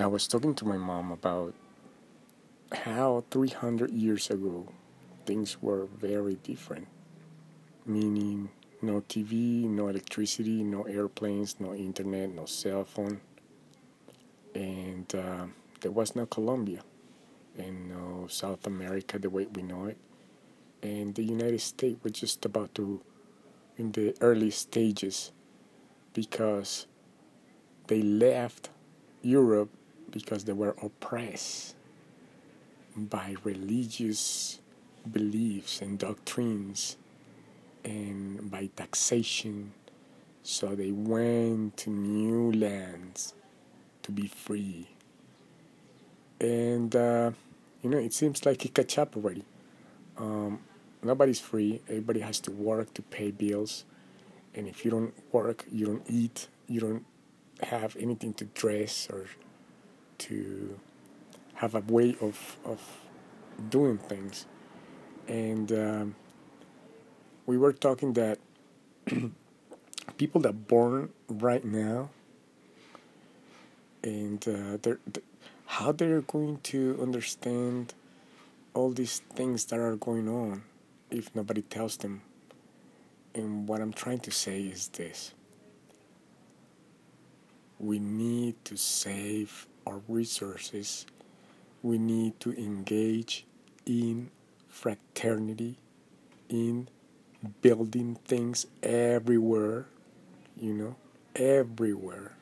I was talking to my mom about how 300 years ago things were very different. Meaning, no TV, no electricity, no airplanes, no internet, no cell phone. And uh, there was no Colombia and no South America the way we know it. And the United States was just about to, in the early stages, because they left Europe because they were oppressed by religious beliefs and doctrines and by taxation. So they went to new lands to be free. And, uh, you know, it seems like it catch up already. Um, nobody's free. Everybody has to work to pay bills. And if you don't work, you don't eat, you don't have anything to dress or to have a way of, of doing things. And um, we were talking that people that born right now and uh, they're, how they're going to understand all these things that are going on if nobody tells them. And what I'm trying to say is this we need to save our resources, we need to engage in fraternity, in building things everywhere, you know, everywhere.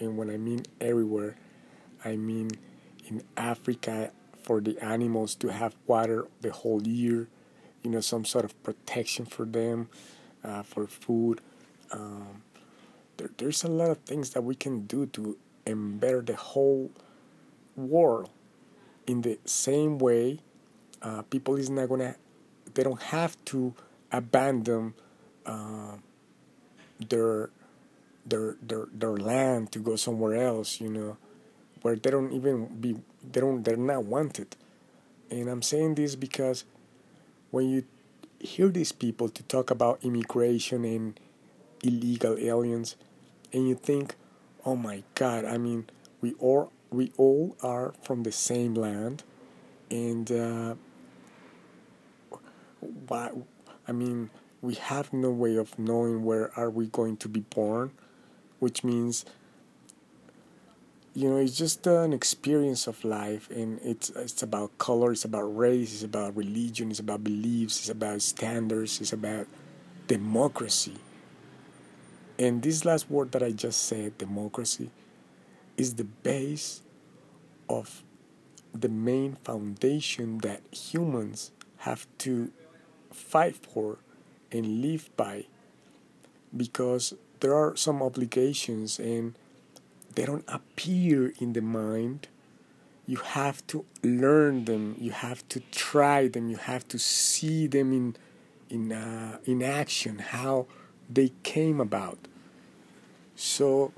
And when I mean everywhere, I mean in Africa for the animals to have water the whole year, you know, some sort of protection for them, uh, for food. Um, there, there's a lot of things that we can do to embetter the whole world in the same way uh, people is not gonna they don't have to abandon uh, their their their their land to go somewhere else you know where they don't even be they don't they're not wanted. And i'm saying this because when you hear these people to talk about immigration and illegal aliens and you think, oh my God, I mean, we all we all are from the same land, and uh, why? I mean, we have no way of knowing where are we going to be born, which means you know it's just an experience of life and it's it's about color it's about race it's about religion it's about beliefs it's about standards it's about democracy and this last word that I just said, democracy, is the base of the main foundation that humans have to fight for and live by. Because there are some obligations and they don't appear in the mind. You have to learn them. You have to try them. You have to see them in in uh, in action. How they came about. So,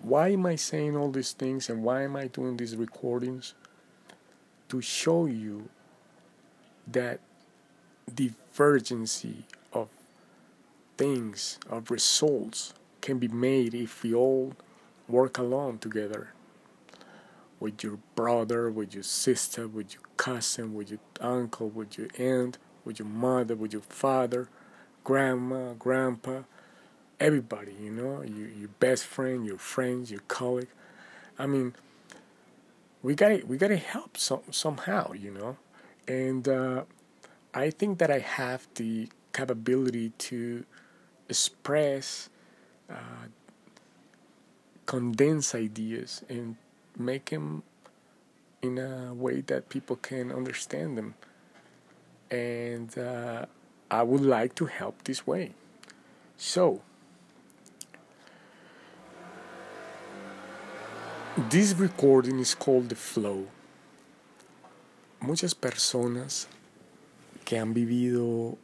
why am I saying all these things and why am I doing these recordings? To show you that divergency of things, of results, can be made if we all work along together with your brother, with your sister, with your cousin, with your uncle, with your aunt, with your mother, with your father grandma, grandpa, everybody, you know, your, your best friend, your friends, your colleague. I mean, we gotta we got to help some, somehow, you know, and uh, I think that I have the capability to express, uh, condense ideas and make them in a way that people can understand them, and. Uh, I would like to help this way. So, this recording is called The Flow. Muchas personas que han vivido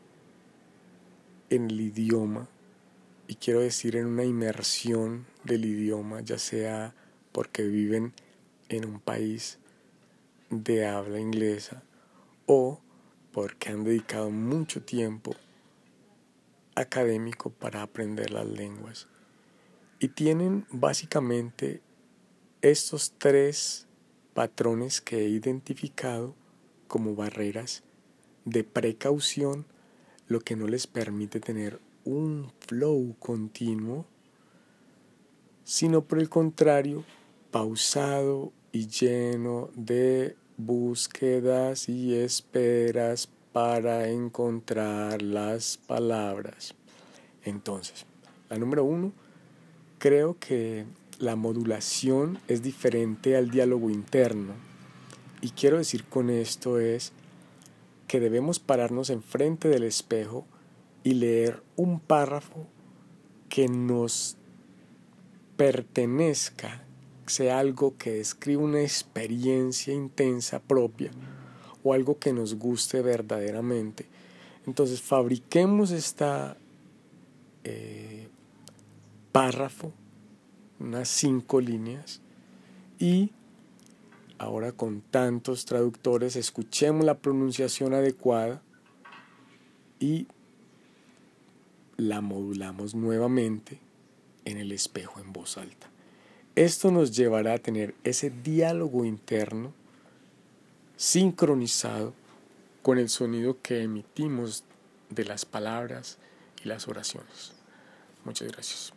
en el idioma, y quiero decir en una inmersión del idioma, ya sea porque viven en un país de habla inglesa o porque han dedicado mucho tiempo académico para aprender las lenguas. Y tienen básicamente estos tres patrones que he identificado como barreras de precaución, lo que no les permite tener un flow continuo, sino por el contrario, pausado y lleno de búsquedas y esperas para encontrar las palabras. Entonces, la número uno, creo que la modulación es diferente al diálogo interno. Y quiero decir con esto es que debemos pararnos enfrente del espejo y leer un párrafo que nos pertenezca, sea algo que describa una experiencia intensa propia o algo que nos guste verdaderamente. Entonces fabriquemos esta eh, párrafo, unas cinco líneas, y ahora con tantos traductores escuchemos la pronunciación adecuada y la modulamos nuevamente en el espejo en voz alta. Esto nos llevará a tener ese diálogo interno sincronizado con el sonido que emitimos de las palabras y las oraciones. Muchas gracias.